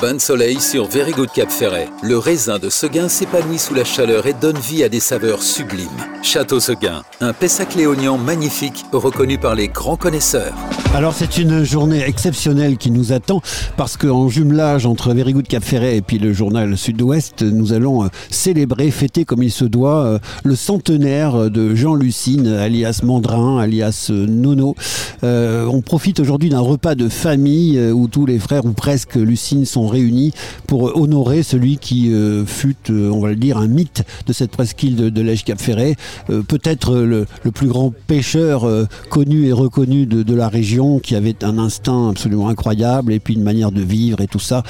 Bain de soleil sur Very Good Cap Ferret. Le raisin de Seguin s'épanouit sous la chaleur et donne vie à des saveurs sublimes. Château Seguin, un Pessac léonien magnifique reconnu par les grands connaisseurs. Alors c'est une journée exceptionnelle qui nous attend parce qu'en jumelage entre Very Good Cap Ferret et puis le journal Sud-Ouest, nous allons euh, célébrer, fêter comme il se doit euh, le centenaire de Jean Lucine, alias Mandrin, alias euh, Nono. on profite aujourd'hui d'un repas de famille où tous les frères ou presque Lucine sont réunis pour honorer celui qui fut, on va le dire, un mythe de cette presqu'île de, de l'Èche-Cap-Ferret, euh, peut-être le, plus grand pêcheur connu et reconnu de, la région, qui avait un instinct absolument incroyable et puis une manière de vivre et tout ça,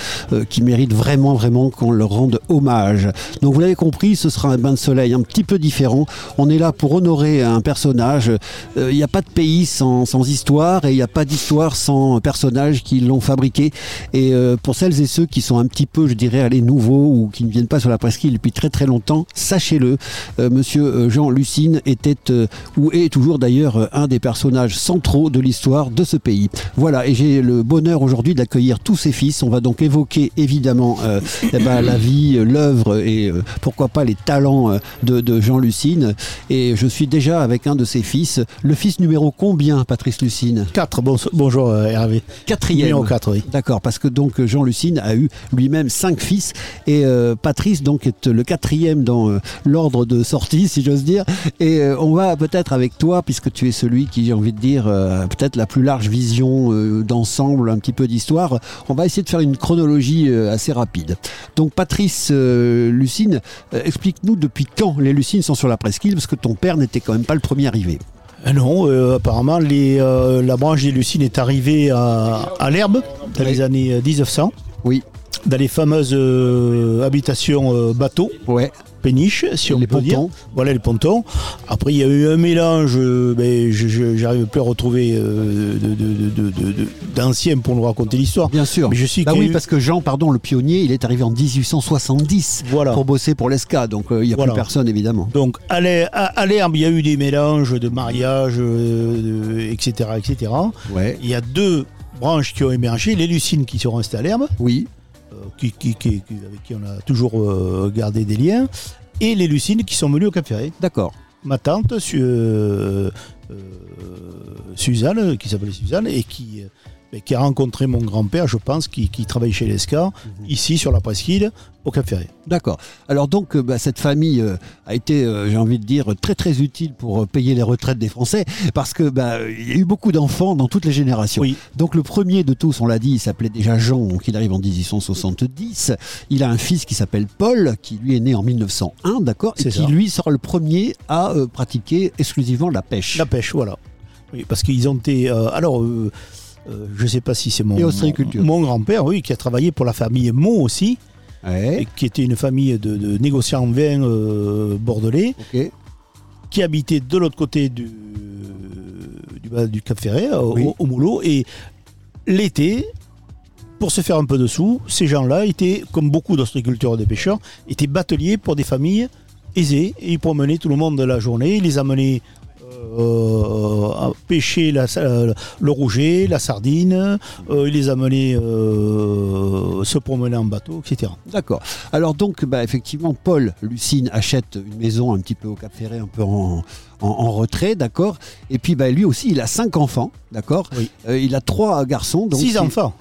qui mérite vraiment, vraiment qu'on leur rende hommage. Donc vous l'avez compris, ce sera un bain de soleil un petit peu différent. On est là pour honorer un personnage. Il n'y a pas de pays sans, histoire et il n'y a pas d'histoire sans personnage qui l'ont fabriqué. Et pour celles et ceux qui sont un petit peu, je dirais, les nouveaux ou qui ne viennent pas sur la presqu'île depuis très très longtemps, sachez-le, euh, monsieur euh, Jean Lucine était euh, ou est toujours d'ailleurs un des personnages centraux de l'histoire de ce pays. Voilà, et j'ai le bonheur aujourd'hui d'accueillir tous ses fils. On va donc évoquer évidemment eh ben, la vie, l'œuvre et pourquoi pas les talents de, Jean Lucine. Et je suis déjà avec un de ses fils, le fils numéro combien, Patrice Lucine? 4, bonjour Hervé. Quatrième. Numéro 4, oui. D'accord, parce que donc Jean Lucine a eu lui-même cinq fils et euh, Patrice donc est le quatrième dans euh, l'ordre de sortie si j'ose dire et euh, on va peut-être avec toi puisque tu es celui qui j'ai envie de dire peut-être la plus large vision d'ensemble un petit peu d'histoire on va essayer de faire une chronologie assez rapide donc Patrice Lucine explique-nous depuis quand les Lucines sont sur la presqu'île parce que ton père n'était quand même pas le premier arrivé non, apparemment, les, la branche des Lucines est arrivée à, à l'herbe dans les années 1900. Oui. Dans les fameuses euh, habitations euh, bateaux. Ouais. Péniches, si on les peut pontons. Voilà les pontons. Après, il y a eu un mélange, euh, ben, je n'arrive plus à retrouver d'anciens pour nous raconter l'histoire. Bien sûr. Mais je suis bah oui, parce que Jean, pardon, le pionnier, il est arrivé en 1870 voilà. pour bosser pour l'ESCA, donc il n'y a plus personne évidemment. Donc à l'herbe, il y a eu des mélanges de mariages, etc., etc. Ouais. Il y a deux branches qui ont émergé, les lucines qui sont restées à l'herbe. Oui. Euh, qui, avec qui on a toujours euh, gardé des liens. Et les lucines qui sont venues au Cap Ferré. D'accord. Ma tante, euh, Suzanne, qui s'appelait Suzanne, et qui qui a rencontré mon grand-père, je pense, qui, travaille chez l'ESCA, mhm. ici sur la presqu'île, au Cap Ferré. D'accord. Alors donc, euh, bah, cette famille euh, a été, euh, j'ai envie de dire, très très utile pour payer les retraites des Français, parce que bah, il y a eu beaucoup d'enfants dans toutes les générations. Oui. Donc le premier de tous, on l'a dit, il s'appelait déjà Jean, donc il arrive en 1870. Il a un fils qui s'appelle Paul, qui lui est né en 1901, d'accord, et qui lui sera le premier à pratiquer exclusivement la pêche. La pêche, voilà. Oui, parce qu'ils ont été. alors. Euh, je ne sais pas si c'est mon, mon grand-père, oui, qui a travaillé pour la famille Mo aussi, qui était une famille de, négociants en vin euh, bordelais, qui habitait de l'autre côté du, du, Cap Ferret, au, au Moulot, et l'été, pour se faire un peu de sous, ces gens-là étaient, comme beaucoup d'ostréiculteurs et de pêcheurs, étaient bateliers pour des familles aisées, et ils promenaient tout le monde la journée, ils les amenaient euh, pêcher la, le rouget, la sardine, euh, il les amenait euh, se promener en bateau, etc. D'accord. Alors donc, bah, effectivement, Paul Lucine achète une maison un petit peu au Cap Ferré, un peu en, retrait, d'accord. Et puis bah, lui aussi, il a cinq enfants, d'accord. il a trois garçons. Donc Six enfants.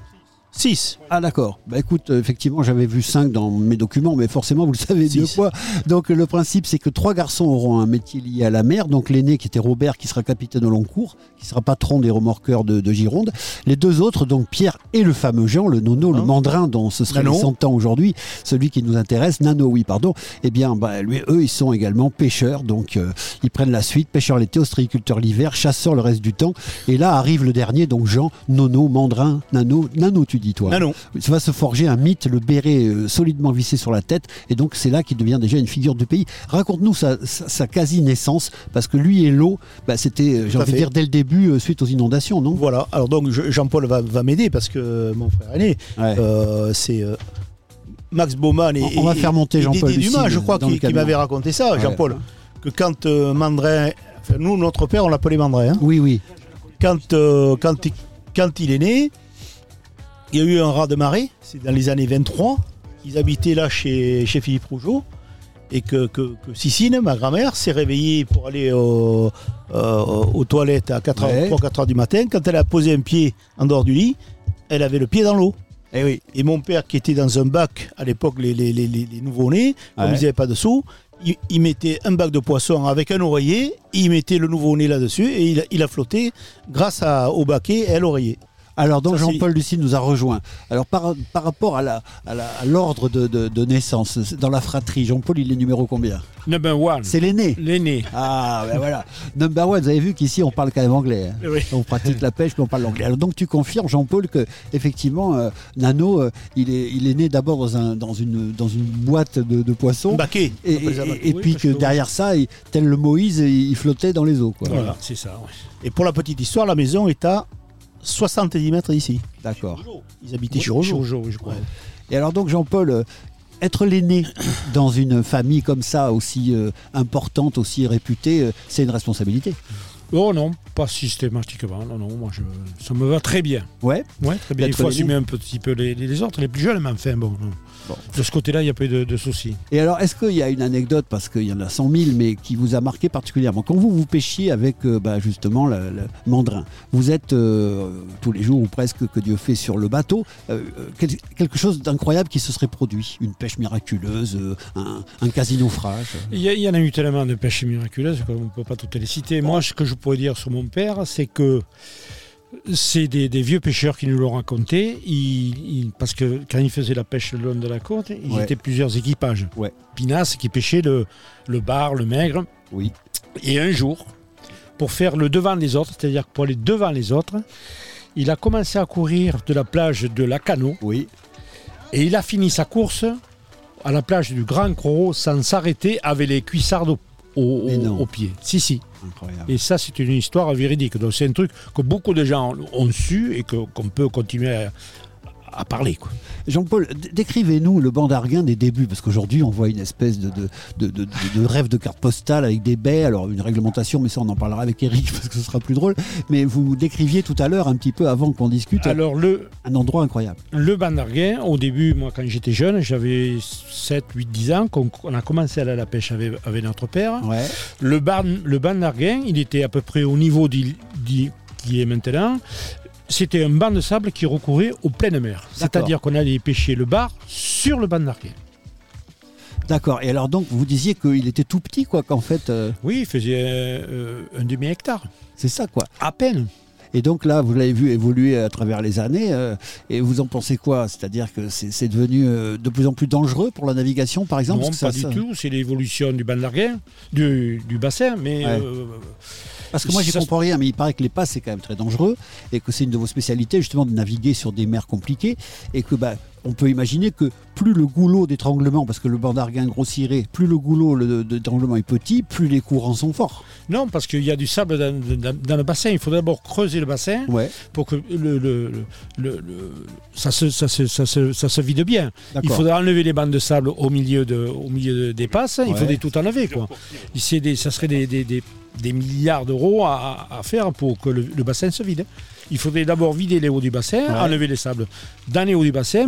6. Ah d'accord. Bah écoute, euh, effectivement, j'avais vu 5 dans mes documents, mais forcément, vous le savez deux fois. Donc le principe, c'est que trois garçons auront un métier lié à la mer. Donc l'aîné qui était Robert, qui sera capitaine au long cours, qui sera patron des remorqueurs de, Gironde. Les deux autres, donc Pierre et le fameux Jean, le nono, le hein mandrin dont ce serait les 100 ans aujourd'hui, celui qui nous intéresse, Nano, oui, pardon. Eh bien, bah, lui, eux, ils sont également pêcheurs. Donc euh, ils prennent la suite, pêcheurs l'été, ostréiculteurs l'hiver, chasseurs le reste du temps. Et là arrive le dernier, donc Jean, Nono, mandrin, Nano, Nano, tu dis toi. Non. Ça va se forger un mythe, le béret euh, solidement vissé sur la tête, et donc c'est là qu'il devient déjà une figure du pays. Raconte-nous sa, quasi-naissance, parce que lui et l'eau, bah, c'était, euh, j'ai envie de dire, dès le début, euh, suite aux inondations, non? Voilà, alors donc Jean-Paul va, m'aider, parce que mon frère aîné, c'est... Max Baumann et, on, va faire monter Jean-Paul Dumas, je crois, qui, m'avait raconté ça, Jean-Paul, que quand Mandrin, nous, notre père, on l'appelait Mandrin. Hein. oui, oui. Quand, quand, quand il est né, il y a eu un raz de marée, c'est dans les années 23. Ils habitaient là chez, chez Philippe Rougeau. Et que, que, Sissine, ma grand-mère, s'est réveillée pour aller aux toilettes à 4h, 3 4 du matin. Quand elle a posé un pied en dehors du lit, elle avait le pied dans l'eau. Et, eh oui. et mon père, qui était dans un bac à l'époque, les, les, les, nouveaux-nés, comme ils n'avaient pas de sous, il, mettait un bac de poisson avec un oreiller, il mettait le nouveau-né là-dessus et il, il, a flotté grâce à, au baquet et à l'oreiller. Alors donc Jean-Paul Lucine nous a rejoint. Alors par, par rapport à l'ordre de, de, naissance dans la fratrie, Jean-Paul il est numéro combien? Number one. C'est l'aîné. L'aîné. Ah ben voilà. Number one. Vous avez vu qu'ici on parle quand même anglais. Hein. On pratique la pêche mais on parle l'anglais. Alors donc tu confirmes Jean-Paul que effectivement euh, Nano euh, il est il est né d'abord dans un dans une dans une boîte de, de poissons. Baquet. Et, et, puis que derrière ça, tel le Moïse, il flottait dans les eaux. Voilà, c'est ça. Et pour la petite histoire, la maison est à 70 mètres ici. D'accord. Ils habitaient chez Rojo. je crois. Et alors donc Jean-Paul, euh, être l'aîné dans une famille comme ça, aussi euh, importante, aussi réputée, euh, c'est une responsabilité. Oh non, pas systématiquement. Non, non, moi je, ça me va très bien. Ouais. Ouais, très bien. Il faut assumer un petit peu les, les, autres, les plus jeunes, mais enfin bon. Non. De ce côté-là, il n'y a pas eu de, soucis. Et alors, est-ce qu'il y a une anecdote, parce qu'il y en a 100 000, mais qui vous a marqué particulièrement? Quand vous vous pêchiez avec euh, bah, justement le, mandrin, vous êtes euh, tous les jours ou presque que Dieu fait sur le bateau, euh, quelque chose d'incroyable qui se serait produit? Une pêche miraculeuse, un, un quasi-naufrage? Il y, en a eu tellement de pêches miraculeuses qu'on ne peut pas toutes les citer. Moi, ce que je pourrais dire sur mon père, c'est que c'est des, vieux pêcheurs qui nous l'ont raconté. parce que quand ils faisaient la pêche le long de la côte, ils étaient plusieurs équipages. Ouais. Pinas qui pêchait le, le bar, le maigre. Oui. Et un jour, pour faire le devant des autres, c'est-à-dire pour aller devant les autres, il a commencé à courir de la plage de la Cano. Oui. Et il a fini sa course à la plage du Grand Croro sans s'arrêter avec les cuissardes au, au pied. Si, si. Et ça, c'est une histoire véridique. Donc, c'est un truc que beaucoup de gens ont su et qu'on peut continuer à, à parler. Jean-Paul, décrivez-nous le banc d'Arguin des débuts, parce qu'aujourd'hui on voit une espèce de, de, de, rêve de carte postale avec des baies, alors une réglementation, mais ça on en parlera avec Eric parce que ce sera plus drôle, mais vous décriviez tout à l'heure un petit peu avant qu'on discute alors le, un endroit incroyable. Le banc d'Arguin, au début, moi quand j'étais jeune, j'avais 7, 8, 10 ans, qu'on on a commencé à aller à la pêche avec, avec notre père. Le banc, le il était à peu près au niveau qui est maintenant c'était un banc de sable qui recourait aux pleines mer. C'est-à-dire qu'on allait pêcher le bar sur le banc d'arquet. D'accord. Et alors donc vous disiez qu'il était tout petit, quoi, qu'en fait. Euh, oui, il faisait euh, un demi hectare. C'est ça, quoi. À peine. Et donc là, vous l'avez vu évoluer à travers les années. Euh, et vous en pensez quoi? C'est-à-dire que c'est devenu de plus en plus dangereux pour la navigation, par exemple? Non, pas du tout. C'est l'évolution du banc d'arguin, du, bassin. Mais parce que moi, j'y comprends rien, mais il paraît que les passes, c'est quand même très dangereux et que c'est une de vos spécialités, justement, de naviguer sur des mers compliquées et que, bah, on peut imaginer que plus le goulot d'étranglement, parce que le banc d'Arguin grossirait, plus le goulot d'étranglement est petit, plus les courants sont forts. Non, parce qu'il y a du sable dans, le bassin. Il faut d'abord creuser le bassin pour que le, ça, se, ça, se, vide bien. Il faudra enlever les bandes de sable au milieu, de, au milieu des passes. Il faudrait tout enlever. Quoi. Des, ça serait des, des milliards d'euros à, faire pour que le, bassin se vide. Il faudrait d'abord vider les hauts du bassin, enlever les sables dans les hauts du bassin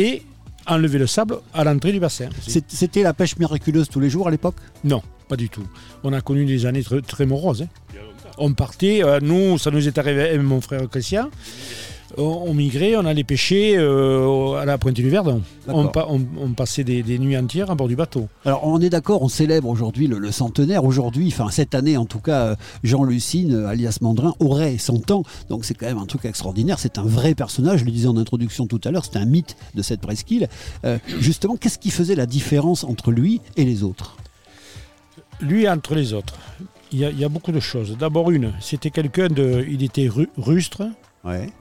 et enlever le sable à l'entrée du bassin. C'était la pêche miraculeuse tous les jours à l'époque? Non, pas du tout. On a connu des années très, moroses. Hein. On partait, euh, nous, ça nous est arrivé mon frère Christian on, migrait, on allait pêcher euh, à la pointe du Verdon. On, passait des, nuits entières à bord du bateau. Alors on est d'accord, on célèbre aujourd'hui le, centenaire. Aujourd'hui, enfin cette année en tout cas, euh, Jean Lucine, euh, alias Mandrin, aurait 100 ans. Donc c'est quand même un truc extraordinaire. C'est un vrai personnage. Je le disais en introduction tout à l'heure, c'est un mythe de cette presqu'île. justement, qu'est-ce qui faisait la différence entre lui et les autres? Lui entre les autres. Il y, a, beaucoup de choses. D'abord une, c'était quelqu'un de, il était rustre,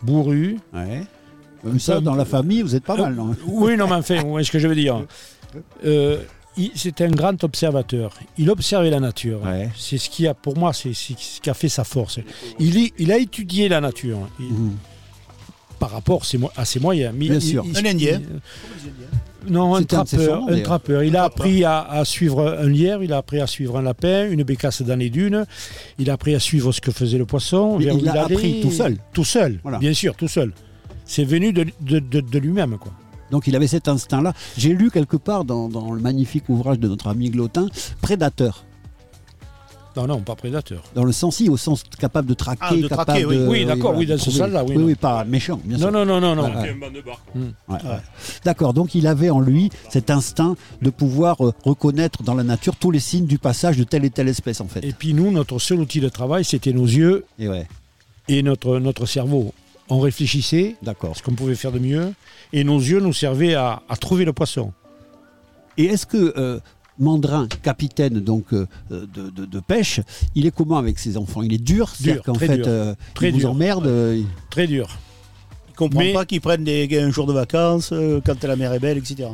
bourru. Ouais. ça, dans la famille, vous êtes pas mal, non? Oui, non, mais enfin, est ce que je veux dire. Euh, c'était un grand observateur. Il observait la nature. C'est ce qui a, pour moi, c'est ce qui a fait sa force. Il, il a étudié la nature. Mhm. Par rapport à ses moyens. Bien sûr. un Indien. Non, un trappeur, un trappeur. Il a appris à, suivre un lierre, il a appris à suivre un lapin, une bécasse dans les dunes. Il a appris à suivre ce que faisait le poisson. Il, a appris tout seul. Tout seul, bien sûr, tout seul. C'est venu de, de, lui-même, quoi. Donc il avait cet instinct-là. J'ai lu quelque part dans, dans, le magnifique ouvrage de notre ami Glotin, Prédateur. Non, non, pas prédateur. Dans le sens, si, au sens capable de traquer, ah, de capable oui. oui, d'accord, oui, dans ce sens-là, oui. Oui, oui, pas méchant, bien sûr. Non, non, non, non. non. Mmh. D'accord, donc il avait en lui cet instinct de pouvoir euh, reconnaître dans la nature tous les signes du passage de telle et telle espèce, en fait. Et puis nous, notre seul outil de travail, c'était nos yeux et, ouais. et notre, notre cerveau. On réfléchissait, ce qu'on pouvait faire de mieux, et nos yeux nous servaient à, à trouver le poisson. Et est-ce que euh, Mandrin, capitaine donc euh, de, pêche, il est comment avec ses enfants? Il est dur, dur qu'en fait, euh, très dur. emmerde. Euh, très dur. Il comprend pas qu'ils prennent des, un jour de vacances quand la mer est belle, etc.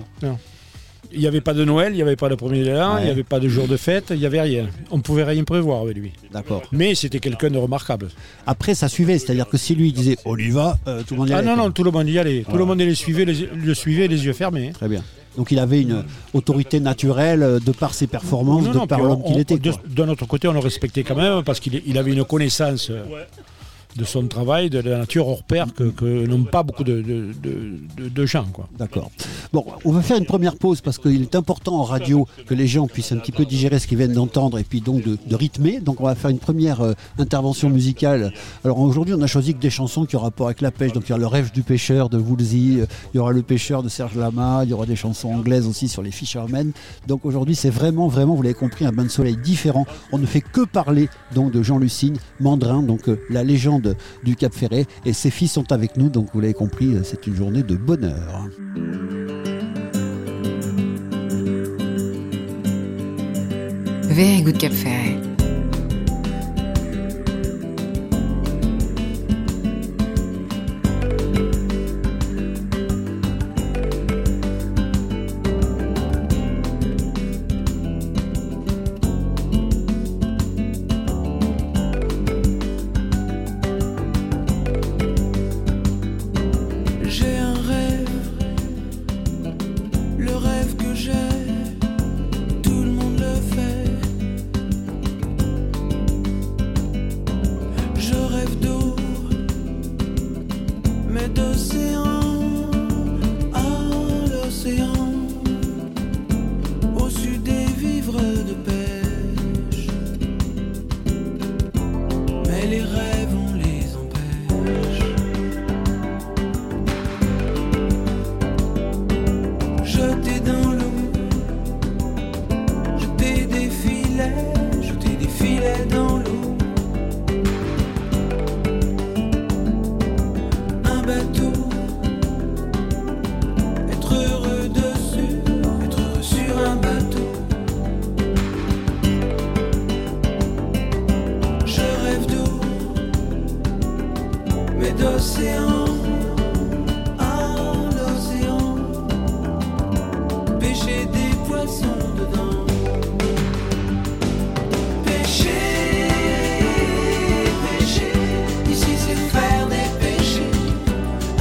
Il n'y avait pas de Noël, il n'y avait pas de premier de l'an, il n'y avait pas de jour de fête, il n'y avait rien. On ne pouvait rien prévoir avec lui. D'accord. Mais c'était quelqu'un de remarquable. Après, ça suivait, c'est-à-dire que si lui disait on y va, tout le monde y allait. Ah non, non, tout le monde y allait. Tout le monde suivait, le suivait les yeux fermés. Très bien. Donc il avait une autorité naturelle euh, de par ses performances, de par l'homme qu'il était. De, notre côté, on le respectait quand même parce qu'il avait une connaissance. Euh, de son travail, de la nature hors pair que, n'ont pas beaucoup de, de, gens. D'accord. Bon, on va faire une première pause parce qu'il est important en radio que les gens puissent un petit peu digérer ce qu'ils viennent d'entendre et puis donc de, rythmer. Donc on va faire une première euh, intervention musicale. Alors aujourd'hui, on a choisi que des chansons qui ont rapport avec la pêche. Donc il y a le rêve du pêcheur de Woolsey, euh, il y aura le pêcheur de Serge Lama, il y aura des chansons anglaises aussi sur les fishermen. Donc aujourd'hui, c'est vraiment, vraiment, vous l'avez compris, un bain de soleil différent. On ne fait que parler donc de Jean Lucine, Mandrin, donc euh, la légende du Cap Ferret. Et ses filles sont avec nous, donc vous l'avez compris, c'est une journée de bonheur. Cap Ferret.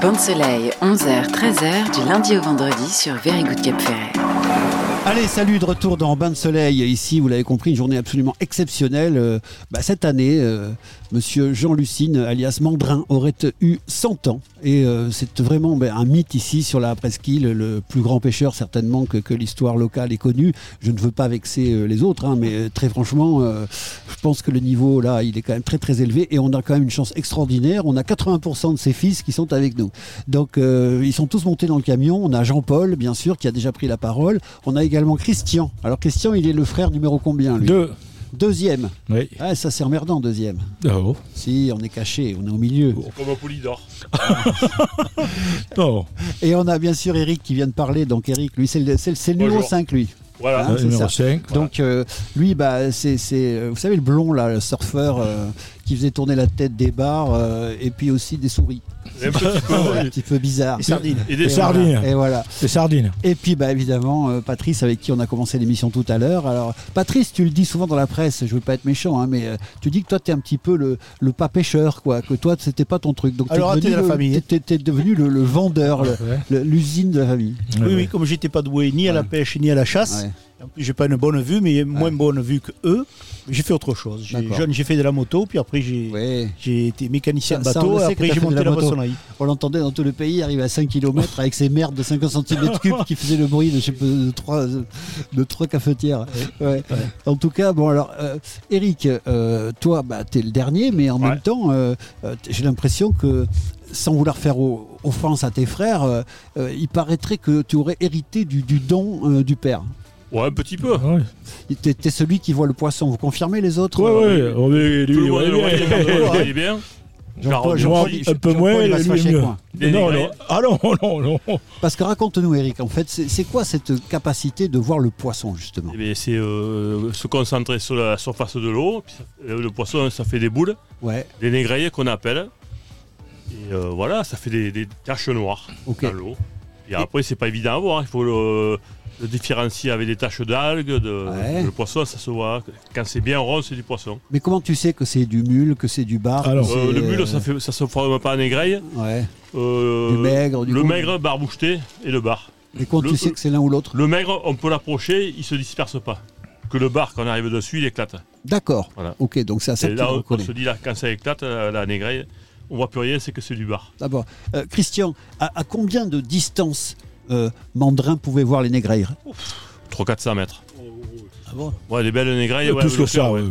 Bande Soleil, 11h, 13h, du lundi au vendredi sur Very Good Cap Ferret. Allez, salut de retour dans Bain de Soleil. Ici, vous l'avez compris, une journée absolument exceptionnelle. Euh, bah, cette année, euh, Monsieur Jean Lucine, alias Mandrin, aurait eu 100 ans. Et euh, c'est vraiment ben, un mythe ici sur la presqu'île, le plus grand pêcheur certainement que, l'histoire locale ait connu. Je ne veux pas vexer euh, les autres, hein, mais très franchement, je pense que le niveau là, il est quand même très très élevé et on a quand même une chance extraordinaire. On a 80% de ses fils qui sont avec nous. Donc ils sont tous montés dans le camion. On a Jean-Paul, bien sûr, qui a déjà pris la parole. On a également Christian. Alors Christian, il est le frère numéro combien lui Deux. Deuxième. Oui. Ah, ça c'est emmerdant, deuxième. Oh. Si, on est caché, on est au milieu. Oh, comme un polydor. non. Et on a bien sûr Eric qui vient de parler. Donc Eric, lui, c'est le, le numéro 5, lui. Voilà, hein, numéro 5. Donc euh, lui, bah, c'est, euh, vous savez, le blond, là, le surfeur euh, qui faisait tourner la tête des bars et puis aussi des souris. Un petit peu, un petit peu bizarre. Des sardines. Et des sardines. et voilà. Des sardines. Et puis, bah, évidemment, Patrice, avec qui on a commencé l'émission tout à l'heure. Alors, Patrice, tu le dis souvent dans la presse, je veux pas être méchant, hein, mais tu dis que toi, tu es un petit peu le, le pas pêcheur, quoi. Que toi, c'était pas ton truc. Donc, Alors, t'es la famille. T'es, devenu le, vendeur, l'usine de la famille. Oui, oui, comme j'étais pas doué ni à la pêche ni à la chasse. J'ai pas une bonne vue, mais moins bonne vue que eux. J'ai fait autre chose. J'ai, jeune, j'ai fait de la moto, puis après j'ai, été mécanicien de bateau, et après j'ai monté la, la On l'entendait dans tout le pays, arriver à 5 km avec ses merdes de 50 cm3 qui faisaient le bruit de, je sais de, trois, de trois cafetières. Ouais. En tout cas, bon alors, euh, Eric, euh, toi, bah, tu es le dernier, mais en même temps, euh, j'ai l'impression que sans vouloir faire offense à tes frères, il paraîtrait que tu aurais hérité du, du don du père. Ouais, un petit peu. Ouais. T'es celui qui voit le poisson. Vous confirmez les autres Ouais, ouais. On est, lui, ouais, bien. Jean-Paul, Jean un peu moins, il va se fâcher Non, non. Ah non, non, non. Parce que raconte-nous, Eric, en fait, c'est quoi cette capacité de voir le poisson, justement? Eh C'est euh, se concentrer sur la surface de l'eau. Euh, le poisson, ça fait des boules, ouais. des négrailles qu'on appelle. Et euh, voilà, ça fait des, des taches noires dans l'eau. Et, après, c'est pas évident à voir. Il faut le le différencier avec des taches d'algues, de, le poisson, ça se voit. Quand c'est bien rond, c'est du poisson. Mais comment tu sais que c'est du mule, que c'est du bar Alors, euh, Le mule, ça ne ça se forme pas en négraille. Ouais. Euh, du maigre, du Le maigre, barboucheté et le bar. Et comment tu sais que c'est l'un ou l'autre Le maigre, on peut l'approcher, il se disperse pas. Que le bar, quand on arrive dessus, il éclate. D'accord. Voilà. Ok, donc c'est à ça que là, on, se dit, là, quand ça éclate, la, négraille, on voit plus rien, c'est que c'est du bar. D'abord, euh, Christian, à, combien de distance Mandrin pouvait voir les négrailles 300-400 mètres. Ah bon? Ouais, les belles négrailles. Ouais, plus que ça, ouais.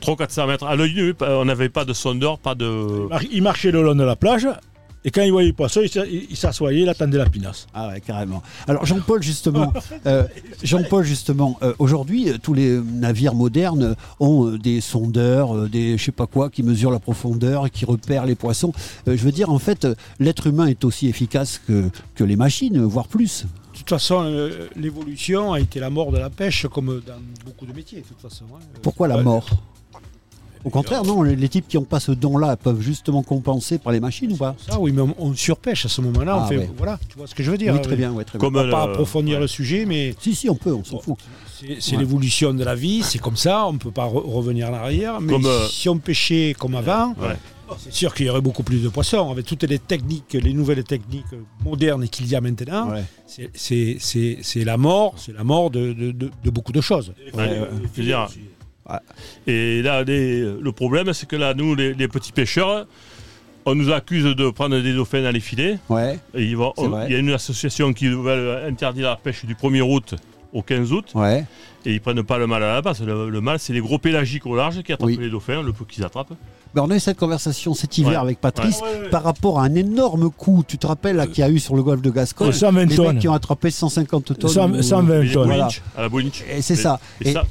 300-400 mètres. À l'œil nu, on n'avait pas de sondeur, pas de. Il marchait le long de la plage. Et quand il voyait le poisson, il s'assoyait, il attendait la pinasse. Ah ouais, carrément. Alors Jean-Paul, justement, euh, Jean-Paul, justement, euh, aujourd'hui, euh, tous les navires modernes ont des sondeurs, des je sais pas quoi, qui mesurent la profondeur, qui repèrent les poissons. je veux dire, en fait, l'être humain est aussi efficace que, que les machines, voire plus. De toute façon, l'évolution a été la mort de la pêche, comme dans beaucoup de métiers. De toute façon, hein. Pourquoi la mort? Au contraire, non, les, types qui n'ont pas ce don-là peuvent justement compenser par les machines ou pas? Ça, oui, mais on, surpêche à ce moment-là. on ah, fait, voilà, tu vois ce que je veux dire Oui, très bien, très Comme On va pas approfondir le sujet, mais. Si, si, on peut, on s'en fout. C'est l'évolution de la vie, c'est comme ça, on ne peut pas revenir en arrière. Mais euh, si on pêchait comme avant, c'est sûr qu'il y aurait beaucoup plus de poissons. Avec toutes les techniques, les nouvelles techniques modernes qu'il y a maintenant, c'est la mort, c'est la mort de, beaucoup de choses. Et là, le problème, c'est que là, nous, les, petits pêcheurs, on nous accuse de prendre des dauphins dans les filets. Ouais, il y a une association qui veut interdire la pêche du 1er août au 15 août. Ouais. Et ils prennent pas le mal à la base. Le, le mal, c'est les gros pélagiques au large qui attrapent les dauphins, le peu qu'ils attrapent. On a eu cette conversation cet hiver avec Patrice par rapport à un énorme coup. Tu te rappelles qu'il y a eu sur le golfe de Gascogne Les mecs qui ont attrapé 150 tonnes. 120 tonnes. À la Et c'est ça.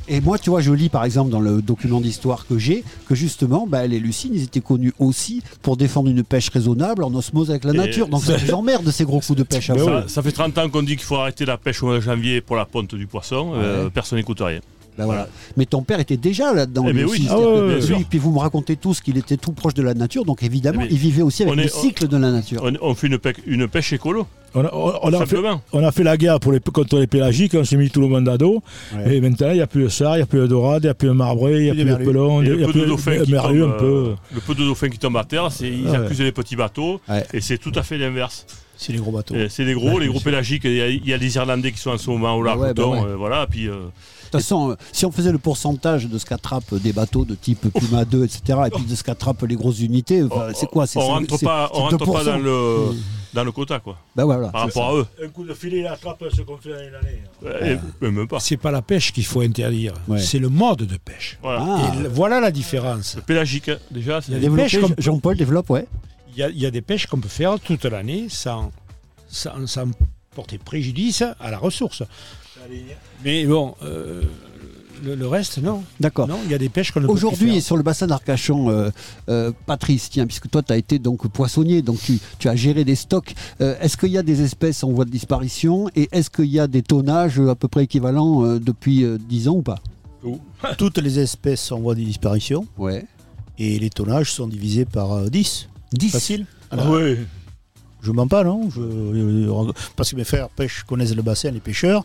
Et, moi, tu vois, je lis par exemple dans le document d'histoire que j'ai que justement, ben, les Lucines, ils étaient connus aussi pour défendre une pêche raisonnable en osmose avec la nature. Donc ça vous emmerde ces gros coups de pêche. Ça, ça, fait 30 ans qu'on dit qu'il faut arrêter la pêche au mois de janvier pour la ponte du poisson. Euh, personne n'écoute rien. Ben voilà. Mais ton père était déjà là-dedans. Eh ben oui, ah puis vous me racontez tous qu'il était tout proche de la nature, donc évidemment, eh il vivait aussi avec le cycle de la nature. On, fait une, pêche, une pêche écolo. On a, on, a fait, la guerre pour les, contre les pélagiques, on s'est mis tout le monde à dos. Et maintenant, il n'y a plus de ça, il n'y a plus de dorade, il n'y a plus de marbré, il n'y a plus de pelon, il n'y a, plus de dauphins qui tombent, euh, Le peu de dauphins qui tombent à terre, ils accusent les petits bateaux. Et c'est tout à fait l'inverse. C'est les gros bateaux. C'est les gros, les gros pélagiques. Il y, a, des Irlandais qui sont en ce moment au large. Ouais, bah euh, voilà, puis. Euh, toute façon, si on faisait le pourcentage de ce qu'attrapent des bateaux de type Puma 2, etc., et puis de ce qu'attrapent les grosses unités, c'est quoi On rentre pas, on rentre pas dans le, dans le quota, quoi. Ben voilà, par rapport à eux. Un coup de filet, il attrape ce qu'on fait l'année. Même pas. C'est pas la pêche qu'il faut interdire, c'est le mode de pêche. Voilà, ah. voilà la différence. Le pélagique, déjà. Jean-Paul développe, ouais. Il y, a, des pêches qu'on peut faire toute l'année sans, sans, sans porter préjudice à la ressource. Mais bon, euh, le, reste, non. D'accord. Non, il y a des pêches qu'on ne Aujourd'hui, sur le bassin d'Arcachon, euh, euh, Patrice, tiens, puisque toi, tu as été donc poissonnier, donc tu, as géré des stocks. est-ce qu'il y a des espèces en voie de disparition et est-ce qu'il y a des tonnages à peu près équivalents depuis 10 ans ou pas? Toutes les espèces sont en voie de disparition. Ouais. Et les tonnages sont divisés par 10. 10 Facile Oui. Je mens pas, non Parce que mes frères pêchent, connaissent le bassin, les pêcheurs.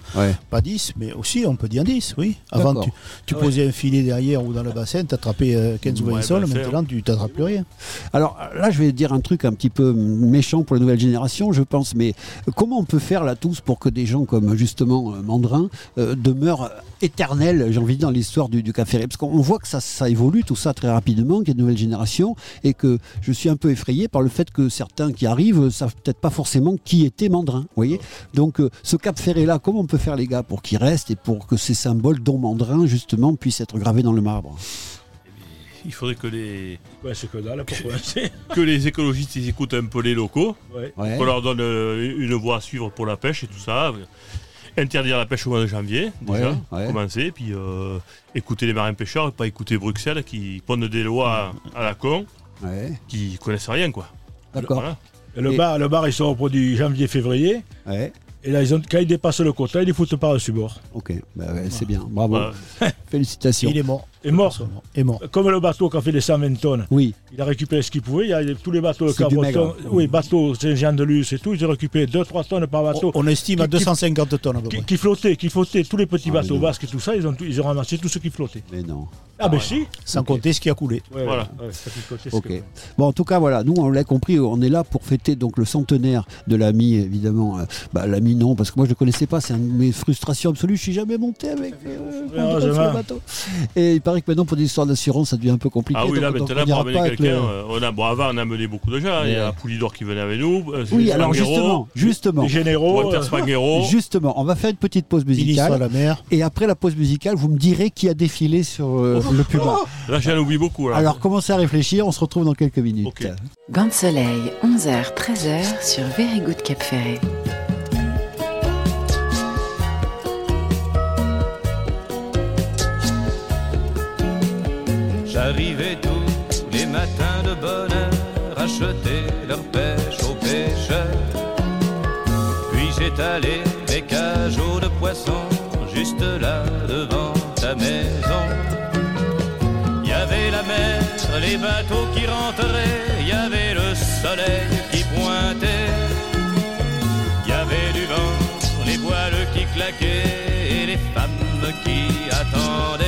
Pas 10, mais aussi on peut dire 10, oui. Avant, tu, tu ah posais un filet derrière ou dans le bassin, tu attrapais 15 ou 20 sols, maintenant tu t'attrapes plus rien. Alors là, je vais dire un truc un petit peu méchant pour les nouvelles générations, je pense, mais comment on peut faire là tous pour que des gens comme justement euh, Mandrin euh, demeurent éternels, j'ai envie de dire, dans l'histoire du, du café Parce qu'on voit que ça, ça évolue tout ça très rapidement, qu'il y a de nouvelles générations, et que je suis un peu effrayé par le fait que certains qui arrivent, ça peut-être pas forcément qui était Mandrin. voyez. Donc euh, ce Cap Ferré-là, comment on peut faire les gars pour qu'il reste et pour que ces symboles dont Mandrin justement puissent être gravés dans le marbre? Il faudrait que les que, que, les écologistes écoutent un peu les locaux, qu'on leur donne euh, une voie à suivre pour la pêche et tout ça. Interdire la pêche au mois de janvier, déjà, commencer, puis euh, écouter les marins pêcheurs et pas écouter Bruxelles qui pondent des lois à la con, qui connaissent rien quoi. D'accord le, bar, le bar, il sort au produit janvier-février. Et là, ils ont, quand ils dépassent le quota, ils les foutent par-dessus bord. Ok, bah c'est bien. Bravo. Félicitations. Il est mort. Est mort. Est mort. Comme le bateau qui a fait les 120 tonnes. Oui. Il a récupéré ce qu'il pouvait. Il y a tous les bateaux de Oui, bateaux Saint-Jean-de-Luz et tout. Ils ont récupéré 2-3 tonnes par bateau. On, estime à 250 tonnes à peu près. Qui, flottaient, qui flottaient. Tous les petits ah, bateaux basques et tout ça, ils ont, ils ont ramassé tout ce qui flottait. Mais non. Ah, ben si. Sans compter ce qui a coulé. voilà. ok. Bon, en tout cas, voilà. Nous, on l'a compris. On est là pour fêter donc le centenaire de l'ami, évidemment. Euh, bah, l'ami, non, parce que moi, je ne le connaissais pas. C'est une de mes frustrations absolues. Je suis jamais monté avec euh, le bateau. Et il paraît que maintenant, pour des histoires d'assurance, ça devient un peu compliqué. Ah oui, là, maintenant, pour amener quelqu'un, euh, on a, bon, avant, on a mené beaucoup de gens. Il y a Poulidor qui venait avec nous. Oui, alors justement, justement. Les généraux. Justement, on va faire une petite pause musicale. la mer. Et après la pause musicale, vous me direz qui a défilé sur le Puma. Là, j'en oublie beaucoup. Alors, commencez à réfléchir, on se retrouve dans quelques minutes. Okay. de soleil, 11h, 13h sur Very Good Cap Ferret. J'arrivais tous les matins de bonne heure acheter leur pêche aux pêcheurs. Puis j'étalais des cajots de poissons juste là devant ta maison les bateaux qui rentraient, il y avait le soleil qui pointait, il y avait du vent, les voiles qui claquaient et les femmes qui attendaient.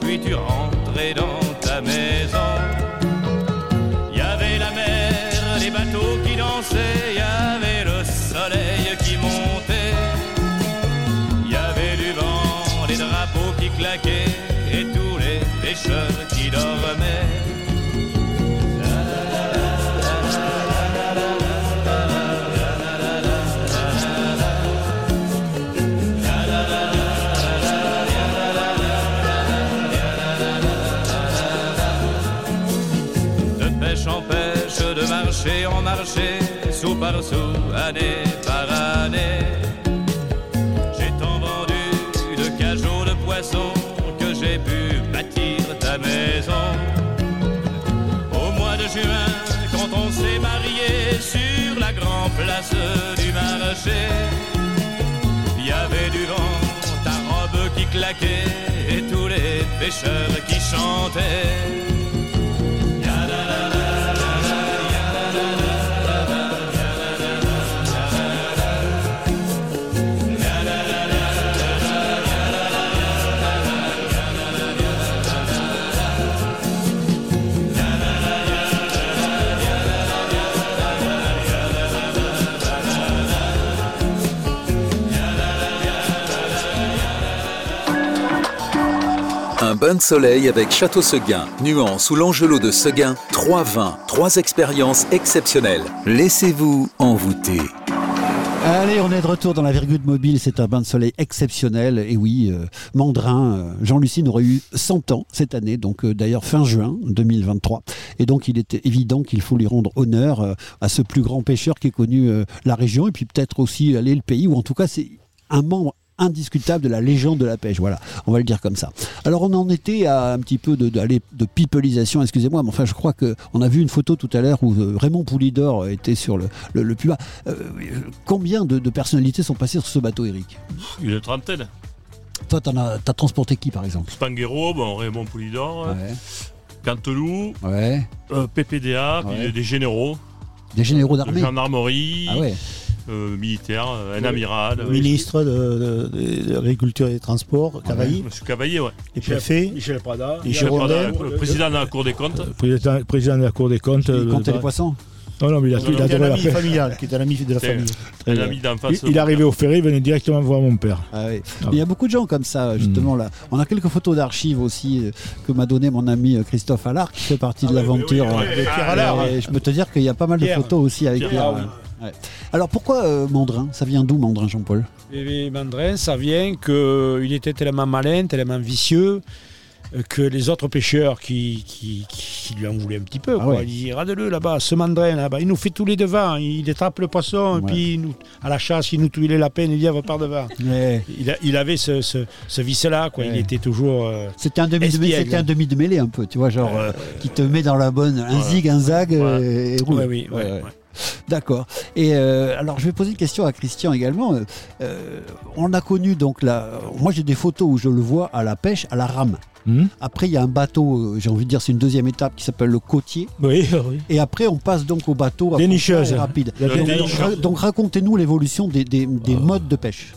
Puis tu rentrais marché en marché, sous par sous, année par année. J'ai tant vendu de cajots de poissons que j'ai pu bâtir ta maison. Au mois de juin, quand on s'est marié sur la grande place du marché, il y avait du vent, ta robe qui claquait et tous les pêcheurs qui chantaient. Bain de soleil avec Château Seguin, Nuance ou l'Angelot de Seguin, trois vins, trois expériences exceptionnelles. Laissez-vous envoûter. Allez, on est de retour dans la Virgule Mobile. C'est un bain de soleil exceptionnel. Et oui, euh, Mandrin, euh, Jean-Lucine aurait eu 100 ans cette année, donc euh, d'ailleurs fin juin 2023. Et donc il était évident qu'il faut lui rendre honneur à ce plus grand pêcheur qui est connu la région et puis peut-être aussi aller le pays, ou en tout cas c'est un membre indiscutable de la légende de la pêche. Voilà, on va le dire comme ça. Alors on en était à un petit peu de, de, de pipelisation, excusez-moi, mais enfin je crois qu'on a vu une photo tout à l'heure où euh, Raymond Poulidor était sur le, le, plus bas. Euh, combien de, personnalités sont passées sur ce bateau, Eric Une trentaine. Toi, tu as, as, transporté qui par exemple? Spanghero, bon, Raymond Poulidor, Cantelou, ouais. Euh, PPDA, puis des généraux. Des généraux d'armée Gendarmerie. Ah ouais. Euh, militaire, un amiral. Ministre de, l'Agriculture et des Transports, Cavaillé. Monsieur Cavaillé, ouais. Et préfet. Michel Prada. Michel Prada, président de la Cour des comptes. Président, président de la Cour des comptes. Il comptait les poissons non, non, mais il a, il a un ami familial, qui est un ami de la famille. Un ami d'en face. Il, est arrivé au ferry, il venait directement voir mon père. Ah oui. Ah il y a beaucoup de gens comme ça, justement. Mm. là. On a quelques photos d'archives aussi euh, que m'a donné mon ami euh, Christophe Allard, qui fait partie de ah l'aventure. Euh, je peux te dire qu'il y a pas mal de photos aussi avec Pierre. Alors pourquoi euh, Mandrin? Ça vient d'où Mandrin, Jean-Paul? Mandrin, ça vient qu'il était tellement malin, tellement vicieux euh, que les autres pêcheurs qui, qui, lui en voulaient un petit peu. Ah Il dit Regarde-le là-bas, ce mandrin là-bas, il nous fait tous les devants, il attrape le poisson, et puis nous, à la chasse, il nous tue les lapins, il y va par devant. Il, avait ce, ce, vice-là, quoi. il était toujours. Euh, c'était un demi de, un demi de mêlée un peu, tu vois, genre qui te met dans la bonne. Un zig, un zag, et roule. Oui, oui, D'accord. Et euh, alors, je vais poser une question à Christian également. Euh, on a connu donc la. Moi, j'ai des photos où je le vois à la pêche, à la rame. Hmm. Après, il y a un bateau, euh, j'ai envie de dire, c'est une deuxième étape qui s'appelle le côtier. Oui, oui. Et après, on passe donc au bateau à Dénicheuse. rapide. Donc, racontez-nous l'évolution des, modes de pêche.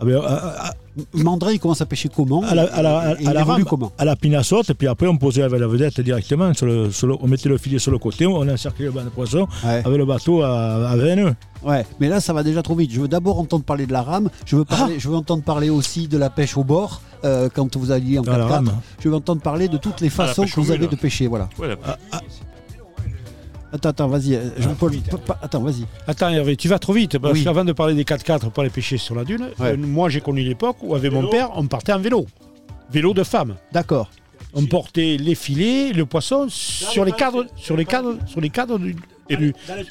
Ah ben, à, Mandré, il commence à pêcher comment À la, à la, à, la rame, comment à la pinassote, et puis après on posait avec la vedette directement, sur le, on mettait le filet sur le côté, on encerclait le banc de poisson avec le bateau à, à 20 nœuds. Ouais, mais là ça va déjà trop vite. Je veux d'abord entendre parler de la rame, je veux, parler, ah je veux entendre parler aussi de la pêche au bord, euh, quand vous alliez en 4 Je veux entendre parler de toutes les ah, façons que vous avez de pêcher. Voilà. Ouais, Attends, attends, vas-y, euh, Jean-Paul. Attends, vas-y. Attends, Hervé, tu vas trop vite. Parce qu'avant de parler des 4x4 pour aller pêcher sur la dune, euh, moi j'ai connu l'époque où, avec mon père, on partait en vélo. Vélo de femme. D'accord. On portait les filets, le poisson sur les cadres, sur les cadres, sur les cadres du. Dans les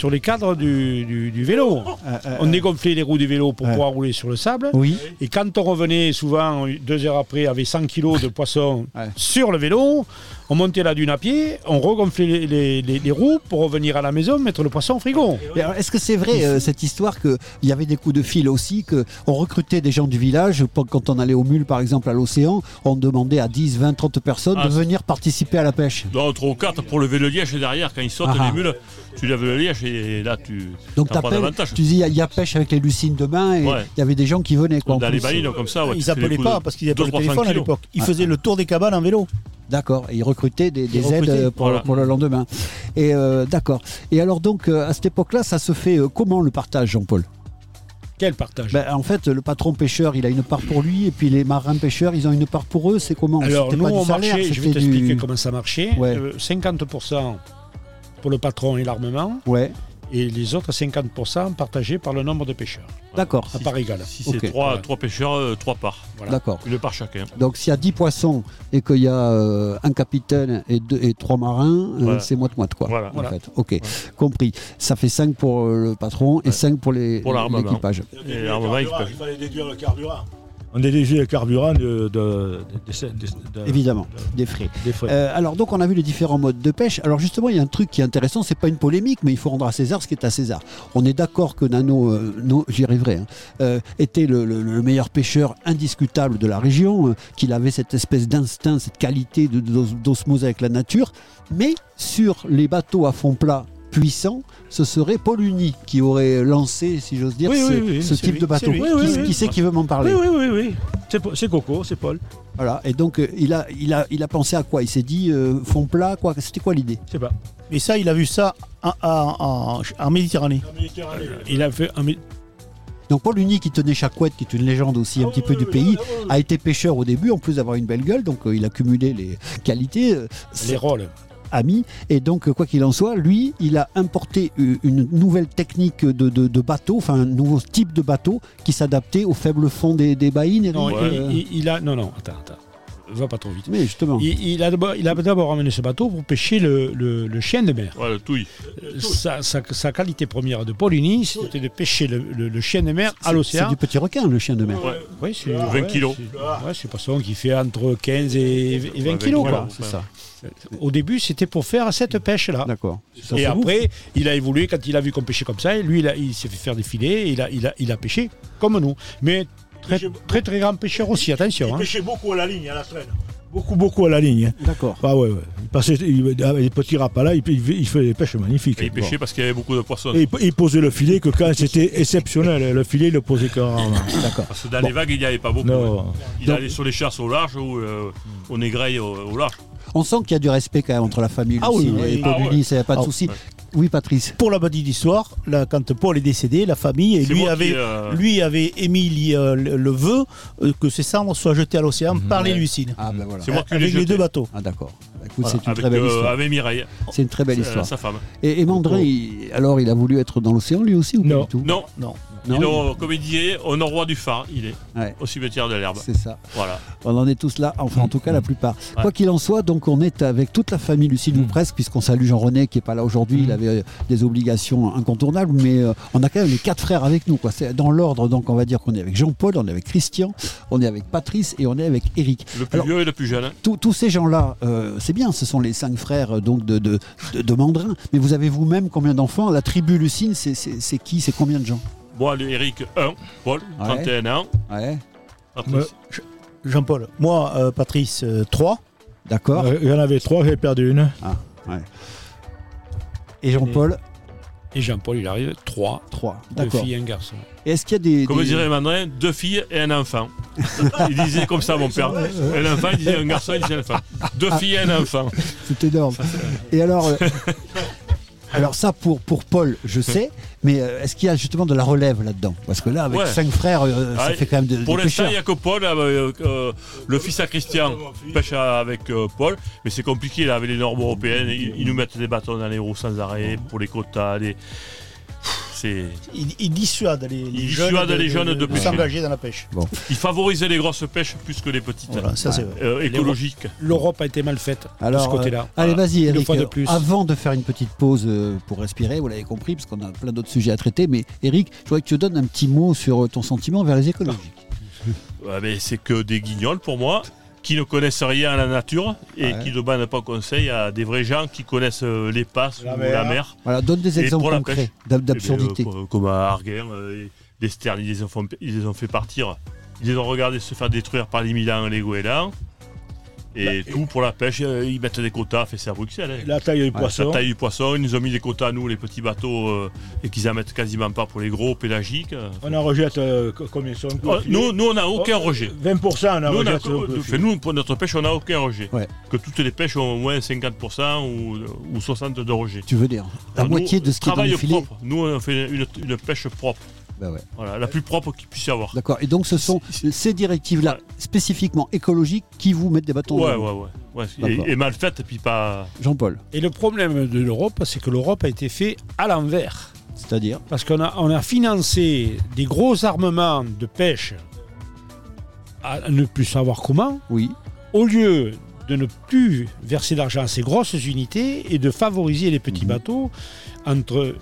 sur les cadres du, vélo. Euh, euh, on dégonflait les roues du vélo pour pouvoir rouler sur le sable. Oui. Et quand on revenait, souvent deux heures après, avec 100 kilos de poisson sur le vélo, on montait la dune à pied, on regonflait les, roues pour revenir à la maison, mettre le poisson au frigo. Est-ce que c'est vrai euh, cette histoire qu'il y avait des coups de fil aussi, qu'on recrutait des gens du village, quand on allait au mule par exemple à l'océan, on demandait à 10, 20, 30 personnes de ah, venir participer à la pêche? Non, trop quatre pour lever le liège derrière quand ils sautent ah, les mules tu lèves le liège et là tu Donc prends davantage. Tu dis il y, a pêche avec les lucines demain et il y avait des gens qui venaient quoi. Dans les balines comme ça, ils appelaient pas parce qu'ils n'avaient pas le téléphone à l'époque. Ils faisaient le tour des cabanes en vélo. D'accord, et ils recrutaient des, aides pour, le lendemain. Et euh, d'accord. Et alors donc euh, à cette époque-là, ça se fait euh, comment le partage, Jean-Paul? Quel partage? Ben, En fait, le patron pêcheur, il a une part pour lui, et puis les marins pêcheurs, ils ont une part pour eux. C'est comment? Alors, nous, on marchait, je vais t'expliquer comment ça marchait. 50% pour le patron et l'armement. Ouais. Et les autres 50% partagés par le nombre de pêcheurs. D'accord. À part égale. Si c'est trois, pêcheurs, trois parts. D'accord. Une part chacun. Donc s'il y a 10 poissons et qu'il y a un capitaine et, deux, et trois marins, c'est moite-moite quoi. Voilà. En fait. Ok, compris. Ça fait 5 pour le patron et 5 pour l'équipage. Pour l'armement, il fallait déduire le carburant on léger le carburant de, de, évidemment des frais. Euh, alors donc on a vu les différents modes de pêche. Alors justement il y a un truc qui est intéressant, c'est pas une polémique, mais il faut rendre à César ce qui est à César. On est d'accord que Nano, euh, j'y arriverai, hein, euh, était le, meilleur pêcheur indiscutable de la région, qu'il avait cette espèce d'instinct, cette qualité d'osmose avec la nature, mais sur les bateaux à fond plat puissant, ce serait Paul Uni qui aurait lancé, si j'ose dire, ce, type de bateau. qui, sait qui veut m'en parler? Oui, oui, oui. C'est Coco, c'est Paul. Voilà, et donc euh, il, a, il, a, il a pensé à quoi? Il s'est dit euh, fond plat, quoi? C'était quoi l'idée? Je sais pas. Et ça, il a vu ça en, Méditerranée. Il a fait donc Paul Uni qui tenait Chacouette, qui est une légende aussi un ah petit peu du pays, a été pêcheur au début, en plus d'avoir une belle gueule, donc euh, il a cumulé les qualités. les rôles ami. Et donc, quoi qu'il en soit, lui, il a importé une nouvelle technique de, bateau, enfin un nouveau type de bateau qui s'adaptait au faible fond des, des baïnes. Non, il, a. Non, non, attends, attends. Va pas trop vite. Mais justement. Il, a d'abord amené ce bateau pour pêcher le, chien de mer. Ouais, le touille. Sa, qualité première de Paulini, c'était de pêcher le, chien de mer à l'océan. C'est du petit requin, le chien de mer. Ouais. c'est 20 kilos. Ouais, c'est poisson qui fait entre 15 et 20 kilos. C'est ça. Au début, c'était pour faire cette pêche-là. D'accord. Et après, il a évolué quand il a vu qu'on pêchait comme ça. lui, il, s'est fait faire des filets. Et il, a, il, a, il a pêché comme nous. Mais très, très, très grand pêcheur aussi, attention. Il hein. pêchait beaucoup à la ligne, à la traîne. Beaucoup, beaucoup à la ligne. Hein. D'accord. Ah ouais, ouais. Il passait, il, avec les petits rapas là, il, il, fait des pêches magnifiques. il pêchait parce qu'il y avait beaucoup de poissons. Et il, posait le filet que quand c'était exceptionnel. Le filet, il le posait quand D'accord. Parce que dans les vagues, il n'y avait pas beaucoup. Non. Il allait sur les chasses au large ou euh, au négrail au large. On sent qu'il y a du respect quand même entre la famille ah oui, et Paul ah il n'y a pas de ah souci. Oui, Patrice. Pour la petite histoire, là, quand Paul est décédé, la famille, lui avait, euh, lui avait émis euh, le, vœu euh, que ses cendres soient jetées à l'océan mhm. par les Lucines. Ah, ben voilà. C'est moi qui Avec les deux bateaux. Ah, d'accord. Écoute, c'est une très belle histoire. Avec Mireille. C'est une très belle histoire. Sa femme. Et, et Mandrin, alors, il a voulu être dans l'océan lui aussi ou non. pas du tout? Non. Non. Non, comme il disait, au roi du phare, il est au cimetière de l'herbe. C'est ça. Voilà. On en est tous là, enfin en tout cas la plupart. Quoi qu'il en soit, donc on est avec toute la famille Lucille ou mm. presque, puisqu'on salue Jean-René qui n'est pas là aujourd'hui, il mm. avait euh, des obligations incontournables, mais euh, on a quand même les quatre frères avec nous. Quoi. C'est dans l'ordre, donc on va dire qu'on est avec Jean-Paul, on est avec Christian, on est avec Patrice et on est avec Eric. Le plus vieux et le plus jeune. Hein. Tous ces gens-là, euh, c'est bien, ce sont les cinq frères donc de, de, de, Mandrin, mais vous avez vous-même combien d'enfants? La tribu Lucine, c'est qui? C'est combien de gens? Moi, Eric, 1. Paul, 31 ans. Ouais. Jean-Paul. Moi, euh, Patrice, 3. Euh, D'accord. Il y en avait 3, j'ai perdu une. Ah, ouais. Et Jean-Paul Et Jean-Paul, il arrive 3. 3. Deux filles et un garçon. Est-ce qu'il y a des. Comme dirait Mandrin, deux filles et un enfant. il disait comme ça, mon père. Un enfant, il disait un garçon, il disait un enfant. Deux filles et un enfant. C'est énorme. Et alors, euh, alors ça, pour, pour Paul, je sais, mais euh, est-ce qu'il y a justement de la relève là-dedans? Parce que là, avec cinq frères, euh, ça fait quand même de Pour l'instant, il n'y a que Paul, euh, le fils à Christian pêche avec Paul, mais c'est compliqué là, avec les normes européennes. Ils, nous mettent des bâtons dans les roues sans arrêt pour les quotas. Il, dissuade les, jeunes, de, s'engager dans la pêche. Il favorise les grosses pêches plus que les petites. ça, euh, écologiques. L'Europe a été mal faite Alors, de ce côté-là. Euh, allez, vas-y, Eric. de plus. Avant de faire une petite pause euh, pour respirer, vous l'avez compris, parce qu'on a plein d'autres sujets à traiter, mais Eric, je voudrais que tu donnes un petit mot sur ton sentiment vers les écologiques. c'est que des guignols pour moi qui ne connaissent rien à la nature et qui ne donnent pas conseil à des vrais gens qui connaissent euh, les passes ou la mer. Voilà, donne des exemples concrets d'absurdité. Eh comme à Arguin, euh, des sternes, ils les, ont, ils les ont fait partir. Ils les ont regardés se faire détruire par les Milan et les Goélands. Et bah, tout pour la pêche, euh, ils mettent des quotas, fait ça à Bruxelles. Hein. La taille du poisson. La taille du poisson, ils nous ont mis des quotas nous, les petits bateaux, euh, et qu'ils en mettent quasiment pas pour les gros pélagiques. On en rejette euh, combien sont oh, nous, nous, on n'a aucun oh, rejet. 20% on en rejette. nous, pour notre pêche, on n'a aucun rejet. Que toutes les pêches ont au moins 50% ou, ou 60% de rejet. Tu veux dire La moitié de ce qui est dans les filets. propre. Nous, on fait une pêche propre. Bah voilà, la plus propre qu'il puisse y avoir. D'accord. Et donc ce sont ces directives-là, spécifiquement écologiques, qui vous mettent des bâtons ouais, ouais, ouais, ouais. Et, mal faites, et puis pas. Jean-Paul. Et le problème de l'Europe, c'est que l'Europe a été fait à l'envers. C'est-à-dire Parce qu'on a, on a financé des gros armements de pêche à ne plus savoir comment. Oui. Au lieu de ne plus verser d'argent à ces grosses unités et de favoriser les petits mhm. bateaux entre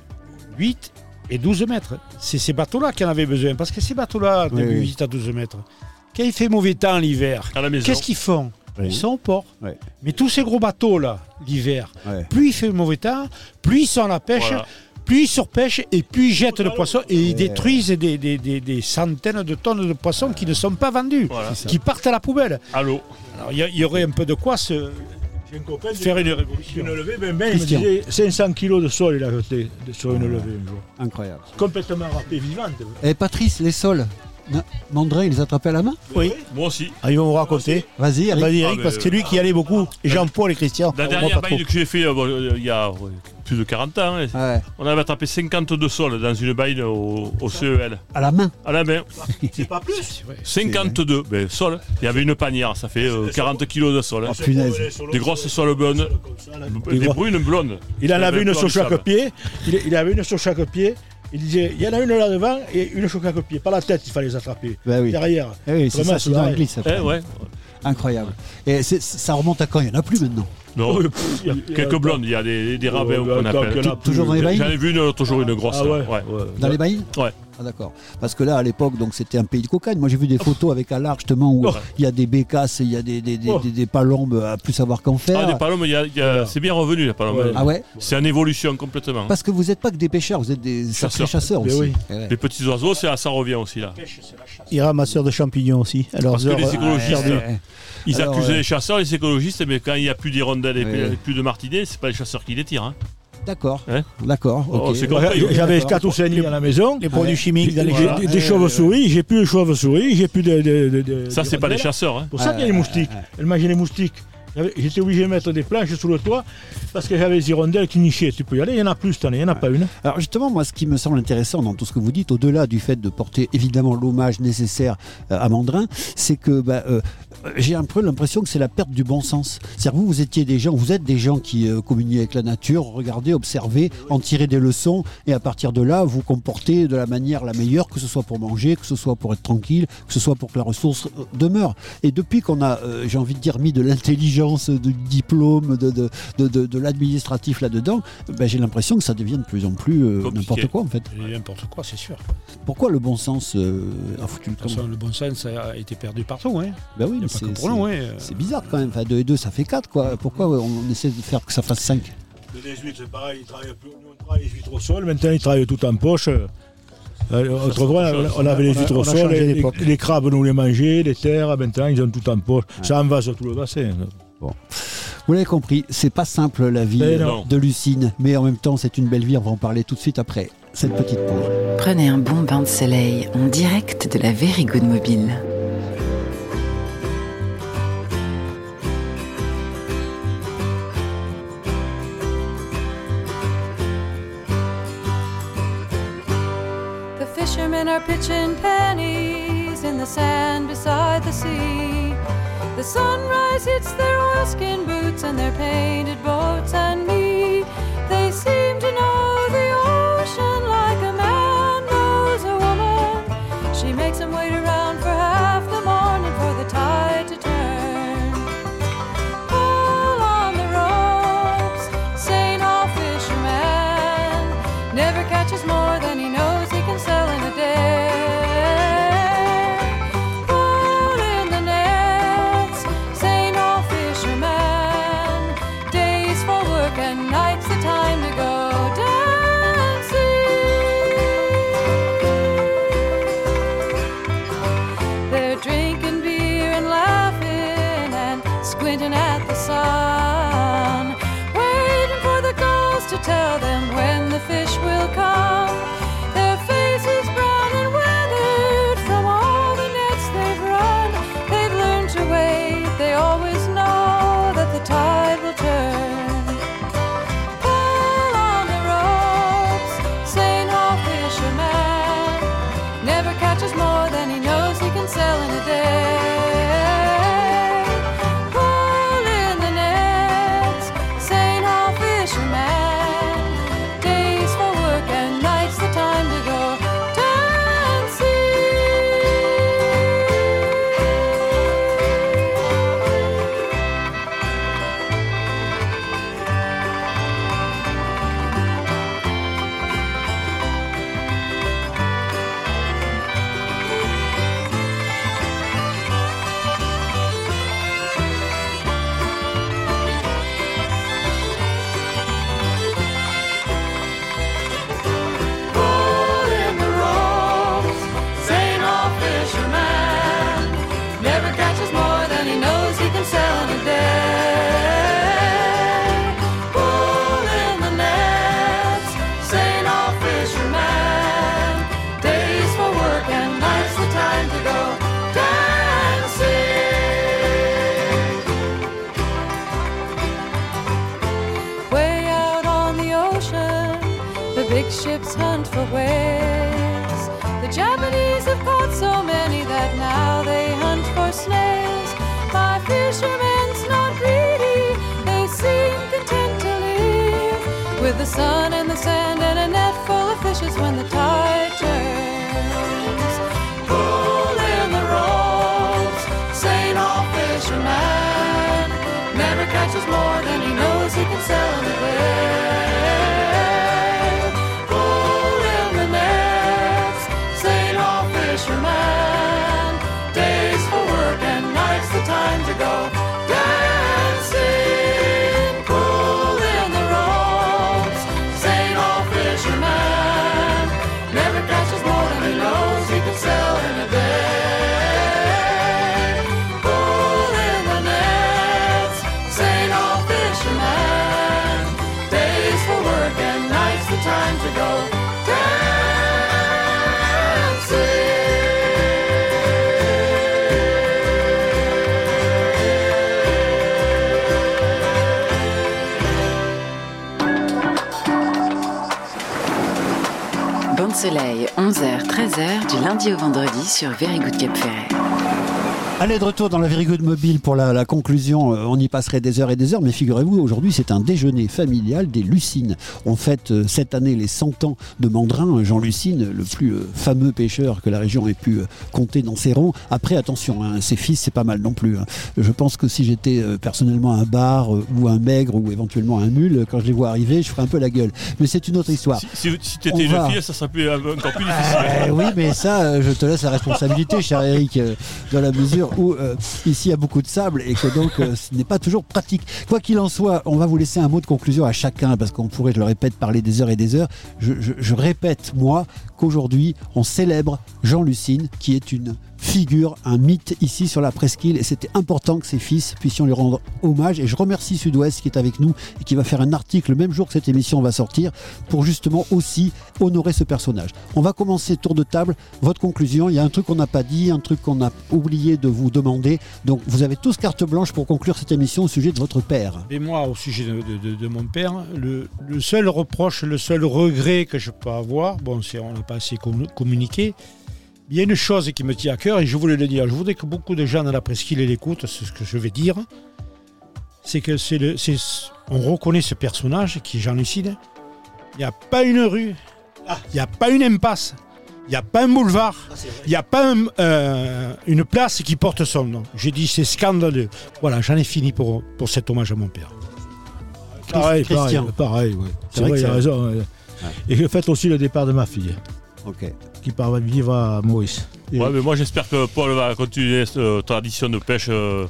8 et 12 mètres. C'est ces bateaux-là qui en avaient besoin. Parce que ces bateaux-là, de 8 à 12 mètres, quand il fait mauvais temps l'hiver, qu'est-ce qu'ils font? Ils sont au port. Mais tous ces gros bateaux-là, l'hiver, plus il fait mauvais temps, plus ils sont à la pêche, plus ils surpêchent et plus ils jettent le poisson et ils détruisent des, centaines de tonnes de poissons qui ne sont pas vendus, qui partent à la poubelle. Allô Alors il y, aurait un peu de quoi se. Faire une révolution. Une levée, ben, ben, il me disait 500 kilos de sol il a jeté sur une levée un jour. Incroyable. Complètement râpé, vivante. Et eh, Patrice, les sols Mandrin, il les attrapait à la main Oui. Moi aussi. Ah, ils vont vous raconter. Vas-y, Eric. Vas-y, Eric, parce que c'est lui qui allait beaucoup. Et Jean-Paul et Christian. La dernière baille que j'ai fait euh, il y a plus de 40 ans, hein, on avait attrapé 52 sols dans une baille au, CEL. À la main À la main. C'est pas plus 52 ben, sols. Il y avait une panière, ça fait 40 euh, kilos de sol. Oh, des grosses sols blondes. Des brunes blondes. Il en avait une sur chaque pied. Il avait une sur chaque pied. Il disait, il y en a une là devant et une choc à copier. Pas la tête, il fallait les attraper. Bah Derrière. Eh oui, c'est ça, glisse. Eh ouais. Incroyable. Et ça remonte à quand? Il n'y en a plus maintenant non, quelques blondes, il y a des, des rabbins qu'on appelle. Toujours dans les bailles J'en ai vu une, toujours une grosse. Ah ouais, Dans les bailles Ouais. Ah d'accord. Parce que là, à l'époque, donc c'était un pays de cocagne. Moi, j'ai vu des photos avec un large justement où il y a des bécasses, il y a des, des, des, des, palombes à plus savoir qu'en faire. Ah, des palombes, c'est bien revenu, la palombe. Ah ouais C'est en évolution complètement. Parce que vous n'êtes pas que des pêcheurs, vous êtes des chasseurs, chasseurs aussi. Oui. Les petits oiseaux, ça revient aussi là. Ils ramasseurs de champignons aussi. Alors, Parce que les écologistes, ils accusent les chasseurs, les écologistes, mais quand il n'y a plus d'hirondelles et plus de martinets, c'est pas les chasseurs qui les tirent. Hein. D'accord. D'accord. Oh, j'avais 4 ou 5 à la maison. Les produits chimiques, des, chauves-souris, j'ai plus de chauves-souris, j'ai plus de. Ça, c'est pas des chasseurs. Hein. Pour ça qu'il y a les moustiques. Elle mangeait les moustiques. J'étais obligé de mettre des planches sous le toit parce que j'avais des hirondelles qui nichaient. Tu peux y aller, il y en a plus cette année, il n'y en a pas une. Alors justement, moi, ce qui me semble intéressant dans tout ce que vous dites, au-delà du fait de porter évidemment l'hommage nécessaire euh, à Mandrin, c'est que bah, euh, j'ai un peu l'impression que c'est la perte du bon sens. C'est-à-dire vous, vous étiez des gens, vous êtes des gens qui euh, communiez avec la nature, regardez, observez, en tirez des leçons, et à partir de là, vous comportez de la manière la meilleure, que ce soit pour manger, que ce soit pour être tranquille, que ce soit pour que la ressource euh, demeure. Et depuis qu'on a, euh, j'ai envie de dire, mis de l'intelligence, du diplôme, de, de, de, de l'administratif là-dedans, ben, j'ai l'impression que ça devient de plus en plus n'importe quoi en fait. N'importe quoi, c'est sûr. Pourquoi le bon sens a foutu le Le bon sens a été perdu partout. Hein. Ben oui, c'est bizarre quand même. Enfin, 2 et 2, ça fait 4. Quoi. Pourquoi on essaie de faire que ça fasse 5 Le 18, c'est pareil. Il travaille, on travaille les huîtres au sol. Maintenant, il travaille tout en poche. Euh, autrefois, on, avait les huîtres au sol, les, les, crabes, nous les mangeaient, les terres. Maintenant, ils ont tout en poche. Ça en va sur tout le bassin. Bon. Vous l'avez compris, c'est pas simple la vie de Lucine, mais en même temps, c'est une belle vie. On va en parler tout de suite après cette petite pause. Prenez un bon bain de soleil en direct de la Very Good Mobile. Pennies in the sand beside the sea. The sunrise hits their oilskin boots and their painted boats and me. They seem to know with the sun and the sand and a net full of fishes when the tide turns. Pull in the ropes, St. All fisherman never catches more than he knows he can sell the Soleil, 11h, 13h, du lundi au vendredi sur Very Good Cap Ferret. Allez, de retour dans la Very Good Mobile pour la, la conclusion. Euh, on y passerait des heures et des heures, mais figurez-vous, aujourd'hui, c'est un déjeuner familial des Lucines. On fête euh, cette année les 100 ans de Mandrin. Jean Lucine, le plus euh, fameux pêcheur que la région ait pu euh, compter dans ses rangs. Après, attention, hein, ses fils, c'est pas mal non plus. hein. Je pense que si j'étais euh, personnellement un bar euh, ou un maigre ou éventuellement un mule, quand je les vois arriver, je ferais un peu la gueule. Mais c'est une autre histoire. Si, si, si tu On étais une va- fille, ça serait plus, encore plus difficile. Eh oui, mais ça, euh, je te laisse la responsabilité, cher Eric, euh, dans la mesure où euh, ici il y a beaucoup de sable et que donc euh, ce n'est pas toujours pratique. Quoi qu'il en soit, on va vous laisser un mot de conclusion à chacun parce qu'on pourrait, je le répète, parler des heures et des heures. Je, je- je répète, moi, qu'aujourd'hui, on célèbre Jean Lucine, qui est une figure, un mythe ici sur la presqu'île et c'était important que ses fils puissions lui rendre hommage et je remercie Sud-Ouest qui est avec nous et qui va faire un article le même jour que cette émission va sortir pour justement aussi honorer ce personnage. On va commencer tour de table, votre conclusion, il y a un truc qu'on n'a pas dit, un truc qu'on a oublié de vous demander, donc vous avez tous carte blanche pour conclure cette émission au sujet de votre père. Et moi, au sujet de, mon père, le, seul reproche, le seul regret que je peux avoir, bon, c'est on pas assez commu- communiqué, il y a une chose qui me tient à cœur et je voulais le dire. Je voudrais que beaucoup de gens dans la presqu'île l'écoutent, c'est ce que je vais dire. C'est que c'est le, c'est, on reconnaît ce personnage qui est Jean Lucide. Il n'y a pas une rue, il n'y a pas une impasse, il n'y a pas un boulevard, il n'y a pas un- euh, une place qui porte son nom. J'ai dit c'est scandaleux. Voilà, j'en ai fini pour, pour cet hommage à mon père. Pareil, Christian. pareil, pareil, ouais. C'est vrai vrai, que il a raison. ouais. Et je fête aussi le départ de ma fille, Ok. qui part vivre à Maurice. Et- Ouais, mais moi j'espère que Paul va continuer cette euh, tradition de pêche euh,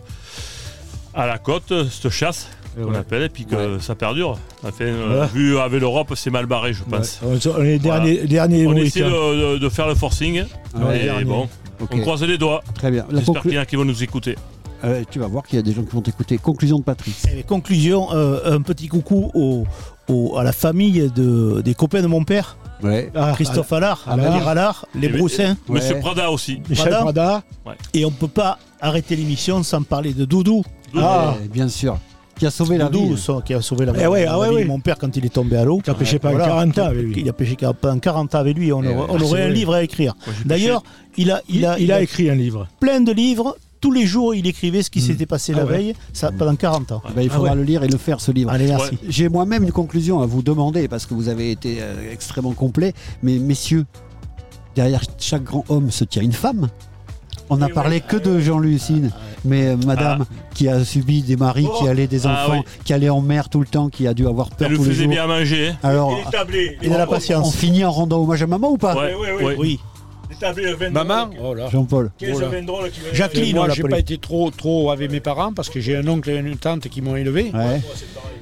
à la côte, cette chasse qu'on ouais. appelle, et puis que ça perdure. Enfin, euh, vu avec l'Europe, c'est mal barré, je pense. On on est dernier, dernier On Maurice, essaie hein. de, de- de faire le forcing, Ouais, et dernier. bon, on croise les doigts. Très bien. J'espère conclu- qu'il y en a qui vont nous écouter. Euh, tu vas voir qu'il y a des gens qui vont t'écouter. Conclusion de Patrice. Et conclusion, euh, un petit coucou au, au- à la famille de, des copains de mon père, Ouais. Ah, Christophe Allard, Allard. les Rallard, les Et- Broussins. et Monsieur Ouais. Prada aussi. Michel Prada. Et on peut pas arrêter l'émission sans parler de Doudou. Ah. Ouais, bien sûr. Qui a sauvé la Doudou, vie. ça, qui a sauvé la, Eh ouais, la ah ouais, vie ouais. de mon père quand il est tombé à l'eau. Qui a pêché Voilà. 40 ans avec lui. Il a pêché pendant 40 ans avec lui. On Eh aurait, on Ah, un livre à écrire. D'ailleurs, il a, il, a, il a écrit un livre. plein de livres. Tous les jours, il écrivait ce qui s'était passé Ah la ouais. veille ça, pendant 40 ans. Eh ben, il Ah faudra ouais. le lire et le faire ce livre. Allez, merci. Ouais. J'ai moi-même une conclusion à vous demander parce que vous avez été euh, extrêmement complet. Mais messieurs, derrière chaque grand homme se tient une femme. On n'a parlé ouais. que de Jean Lucine, mais euh, madame qui a subi des maris, qui allaient des Ah enfants, oui. qui allait en mer tout le temps, qui a dû avoir peur Elle le tous les faisait bien à manger. Alors, Et de la on finit en rendant hommage à maman ou pas? Ouais, ouais. Oui. Maman oh. Jean-Paul. Voilà. Jacqueline, moi, j'ai pas été trop, trop avec mes parents parce que j'ai un oncle et une tante qui m'ont élevé. Ouais.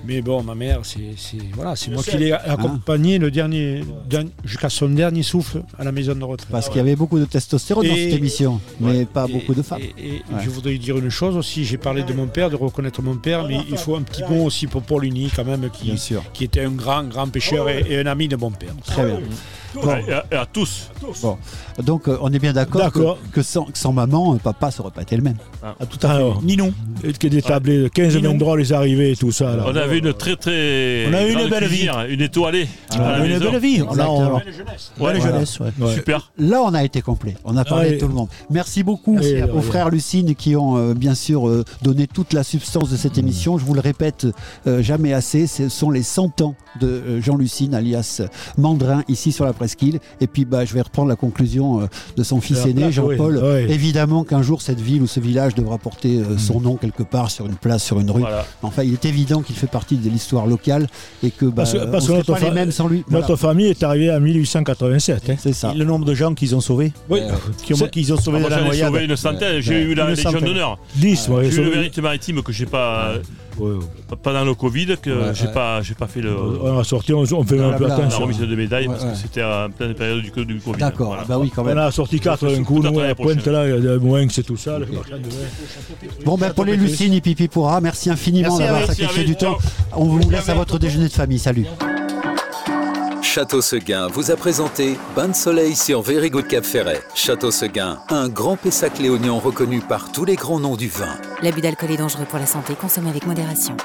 Mais bon, ma mère, c'est c'est- voilà, c'est moi qui l'ai accompagné le dernier, dernier- jusqu'à son dernier souffle à la maison de retraite. Parce qu'il y avait beaucoup de testostérone dans Et- cette émission, mais pas Et- beaucoup de femmes. Et, et Ouais. je voudrais dire une chose aussi, j'ai parlé de mon père, de reconnaître mon père, mais il faut un petit mot aussi pour Paul Uni quand même, qui, Bien sûr. qui était un grand, grand pêcheur et, et un ami de mon père. Très bien. Et, à, et à tous. Bon. Donc euh, on est bien d'accord D'accord. que, que sans, que sans maman, euh, papa ça aurait pas été le même. Ah, tout à fait. Ni non. Et que des tablés de 15 Dis donc. vendrolles les arrivées et tout ça. Là. On avait une très très. On a eu une belle vie. Une étoilée. Ah, une belle vie. On a belle jeunesse. Ouais, jeunesse. Super. Là, on a été complet. On a parlé de tout le monde. Merci beaucoup aux frères Lucine qui ont euh, bien sûr euh, donné toute la substance de cette émission. Je vous le répète euh, jamais assez. Ce sont les 100 ans de Jean Lucine, alias Mandrin, ici sur la presqu'île. Et puis, bah, je vais reprendre la conclusion de son fils aîné, Jean-Paul. Évidemment qu'un jour, cette ville ou ce village devra porter son nom quelque part sur une place, sur une rue. Enfin, il est évident qu'il fait partie de l'histoire locale et que bah, parce, on pas les mêmes sans lui. Notre famille est arrivée en 1887. Hein. C'est ça. le nombre de gens qu'ils ont sauvés. Oui. Qui ont, qu'ils ont sauvé ah, de la noyade. sauvé une centaine. J'ai eu la Légion d'honneur. 10, ouais. J'ai eu le vérité maritime que j'ai pas. Pendant le Covid, que j'ai pas, j'ai pas fait le. On a sorti, on, fait un peu attention. La remise de médailles parce que c'était en pleine période du, du Covid. D'accord, bah oui, quand même. On a sorti 4 d'un coup, nous, à pointe là, il y a moins que c'est tout ça. Bon, ben, pour les Lucines, Pipi pourra, merci infiniment d'avoir sacrifié du temps. On vous laisse à votre déjeuner de famille. Salut. Château Seguin vous a présenté Bain de soleil sur Very Good Cap Ferret. Château Seguin, un grand Pessac léognan reconnu par tous les grands noms du vin. L'abus d'alcool est dangereux pour la santé, consommé avec modération.